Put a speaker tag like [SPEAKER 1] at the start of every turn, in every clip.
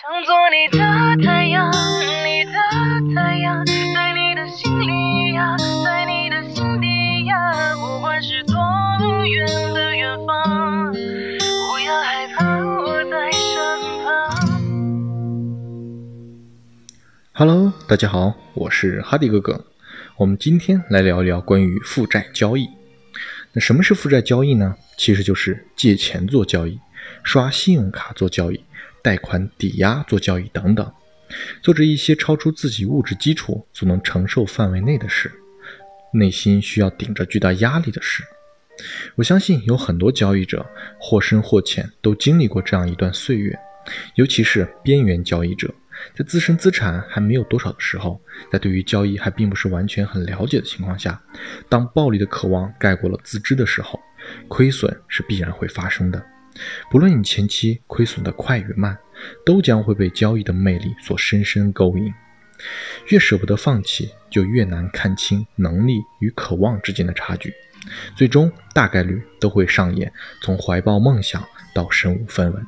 [SPEAKER 1] 想做你的太阳，你的太阳，在你的心里呀，在你的心底呀，不管是多远的远方，不要害怕，我在身旁。
[SPEAKER 2] Hello，大家好，我是哈迪哥哥。我们今天来聊一聊关于负债交易。那什么是负债交易呢？其实就是借钱做交易、刷信用卡做交易、贷款抵押做交易等等，做着一些超出自己物质基础所能承受范围内的事，内心需要顶着巨大压力的事。我相信有很多交易者或深或浅都经历过这样一段岁月，尤其是边缘交易者。在自身资产还没有多少的时候，在对于交易还并不是完全很了解的情况下，当暴利的渴望盖过了自知的时候，亏损是必然会发生的。不论你前期亏损的快与慢，都将会被交易的魅力所深深勾引。越舍不得放弃，就越难看清能力与渴望之间的差距，最终大概率都会上演从怀抱梦想到身无分文，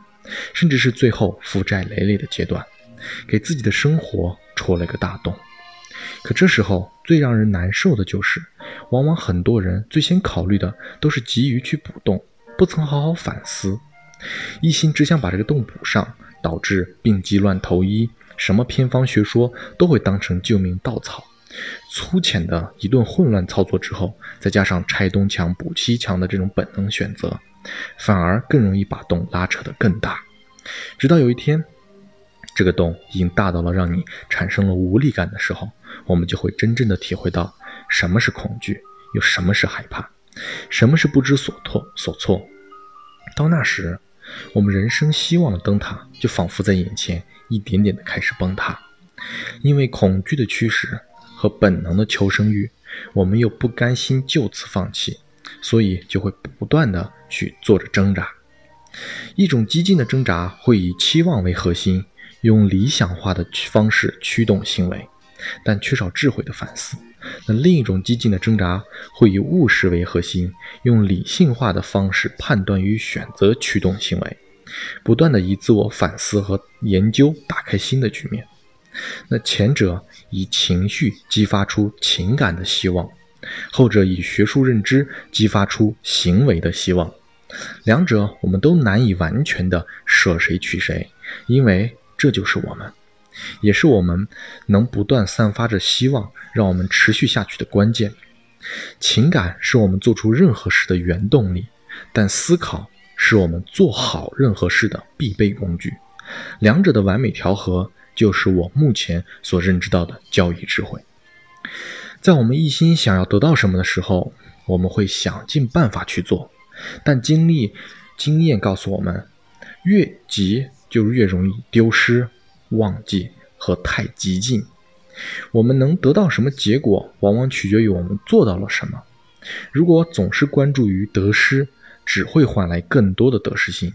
[SPEAKER 2] 甚至是最后负债累累的阶段。给自己的生活戳了个大洞。可这时候最让人难受的就是，往往很多人最先考虑的都是急于去补洞，不曾好好反思，一心只想把这个洞补上，导致病急乱投医，什么偏方学说都会当成救命稻草。粗浅的一顿混乱操作之后，再加上拆东墙补西墙的这种本能选择，反而更容易把洞拉扯得更大。直到有一天，这个洞已经大到了让你产生了无力感的时候，我们就会真正的体会到什么是恐惧，又什么是害怕，什么是不知所措所措。到那时，我们人生希望的灯塔就仿佛在眼前一点点的开始崩塌，因为恐惧的驱使和本能的求生欲，我们又不甘心就此放弃，所以就会不断的去做着挣扎。一种激进的挣扎会以期望为核心。用理想化的方式驱动行为，但缺少智慧的反思。那另一种激进的挣扎会以务实为核心，用理性化的方式判断与选择驱动行为，不断的以自我反思和研究打开新的局面。那前者以情绪激发出情感的希望，后者以学术认知激发出行为的希望。两者我们都难以完全的舍谁取谁，因为。这就是我们，也是我们能不断散发着希望，让我们持续下去的关键。情感是我们做出任何事的原动力，但思考是我们做好任何事的必备工具。两者的完美调和，就是我目前所认知到的交易智慧。在我们一心想要得到什么的时候，我们会想尽办法去做，但经历经验告诉我们，越急。就越容易丢失、忘记和太激进。我们能得到什么结果，往往取决于我们做到了什么。如果总是关注于得失，只会换来更多的得失心。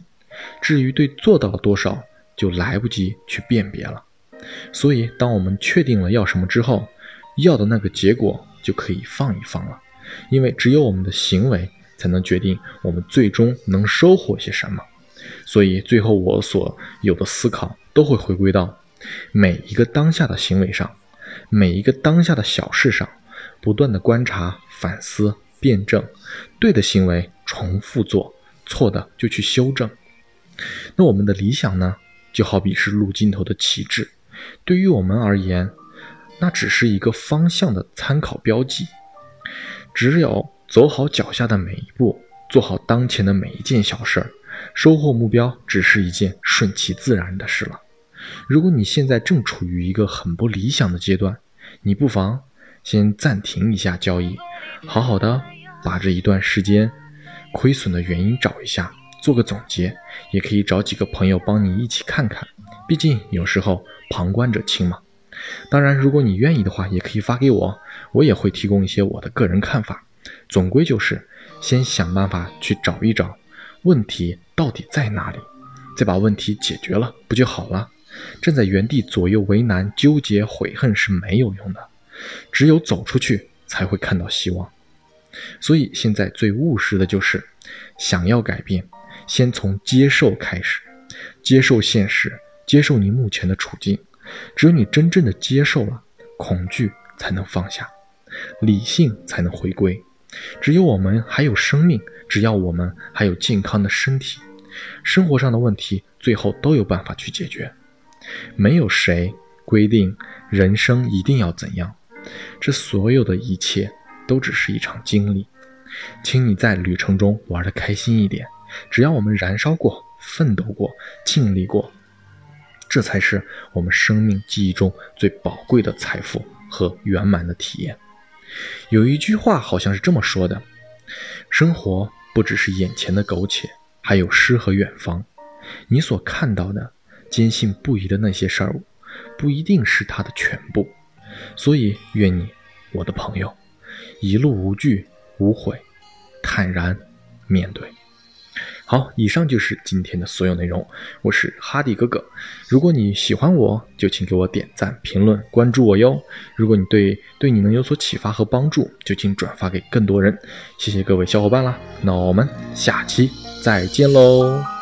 [SPEAKER 2] 至于对做到了多少，就来不及去辨别了。所以，当我们确定了要什么之后，要的那个结果就可以放一放了。因为只有我们的行为，才能决定我们最终能收获些什么。所以，最后我所有的思考都会回归到每一个当下的行为上，每一个当下的小事上，不断的观察、反思、辩证，对的行为重复做，错的就去修正。那我们的理想呢，就好比是路尽头的旗帜，对于我们而言，那只是一个方向的参考标记。只有走好脚下的每一步，做好当前的每一件小事儿。收获目标只是一件顺其自然的事了。如果你现在正处于一个很不理想的阶段，你不妨先暂停一下交易，好好的把这一段时间亏损的原因找一下，做个总结。也可以找几个朋友帮你一起看看，毕竟有时候旁观者清嘛。当然，如果你愿意的话，也可以发给我，我也会提供一些我的个人看法。总归就是先想办法去找一找。问题到底在哪里？再把问题解决了，不就好了？站在原地左右为难、纠结、悔恨是没有用的，只有走出去才会看到希望。所以现在最务实的就是，想要改变，先从接受开始，接受现实，接受你目前的处境。只有你真正的接受了，恐惧才能放下，理性才能回归。只有我们还有生命，只要我们还有健康的身体，生活上的问题最后都有办法去解决。没有谁规定人生一定要怎样，这所有的一切都只是一场经历。请你在旅程中玩得开心一点。只要我们燃烧过、奋斗过、尽力过，这才是我们生命记忆中最宝贵的财富和圆满的体验。有一句话好像是这么说的：生活不只是眼前的苟且，还有诗和远方。你所看到的、坚信不疑的那些事儿，不一定是它的全部。所以，愿你，我的朋友，一路无惧无悔，坦然面对。好，以上就是今天的所有内容。我是哈迪哥哥，如果你喜欢我，就请给我点赞、评论、关注我哟。如果你对对你能有所启发和帮助，就请转发给更多人。谢谢各位小伙伴啦，那我们下期再见喽。